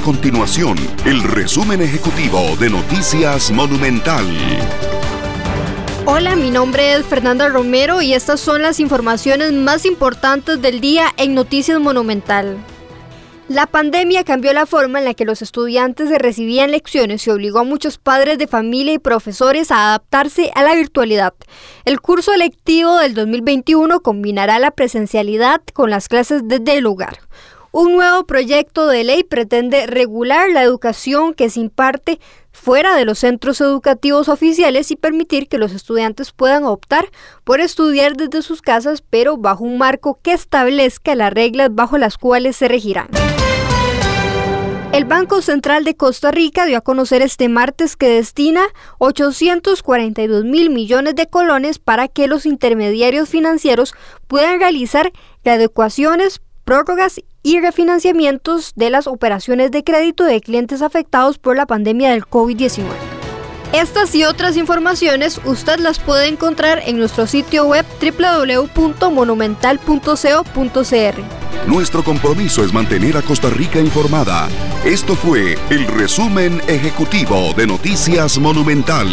continuación el resumen ejecutivo de Noticias Monumental. Hola, mi nombre es Fernanda Romero y estas son las informaciones más importantes del día en Noticias Monumental. La pandemia cambió la forma en la que los estudiantes recibían lecciones y obligó a muchos padres de familia y profesores a adaptarse a la virtualidad. El curso lectivo del 2021 combinará la presencialidad con las clases desde el lugar. Un nuevo proyecto de ley pretende regular la educación que se imparte fuera de los centros educativos oficiales y permitir que los estudiantes puedan optar por estudiar desde sus casas, pero bajo un marco que establezca las reglas bajo las cuales se regirán. El Banco Central de Costa Rica dio a conocer este martes que destina 842 mil millones de colones para que los intermediarios financieros puedan realizar adecuaciones, prórrogas y refinanciamientos de las operaciones de crédito de clientes afectados por la pandemia del COVID-19. Estas y otras informaciones usted las puede encontrar en nuestro sitio web www.monumental.co.cr. Nuestro compromiso es mantener a Costa Rica informada. Esto fue el resumen ejecutivo de Noticias Monumental.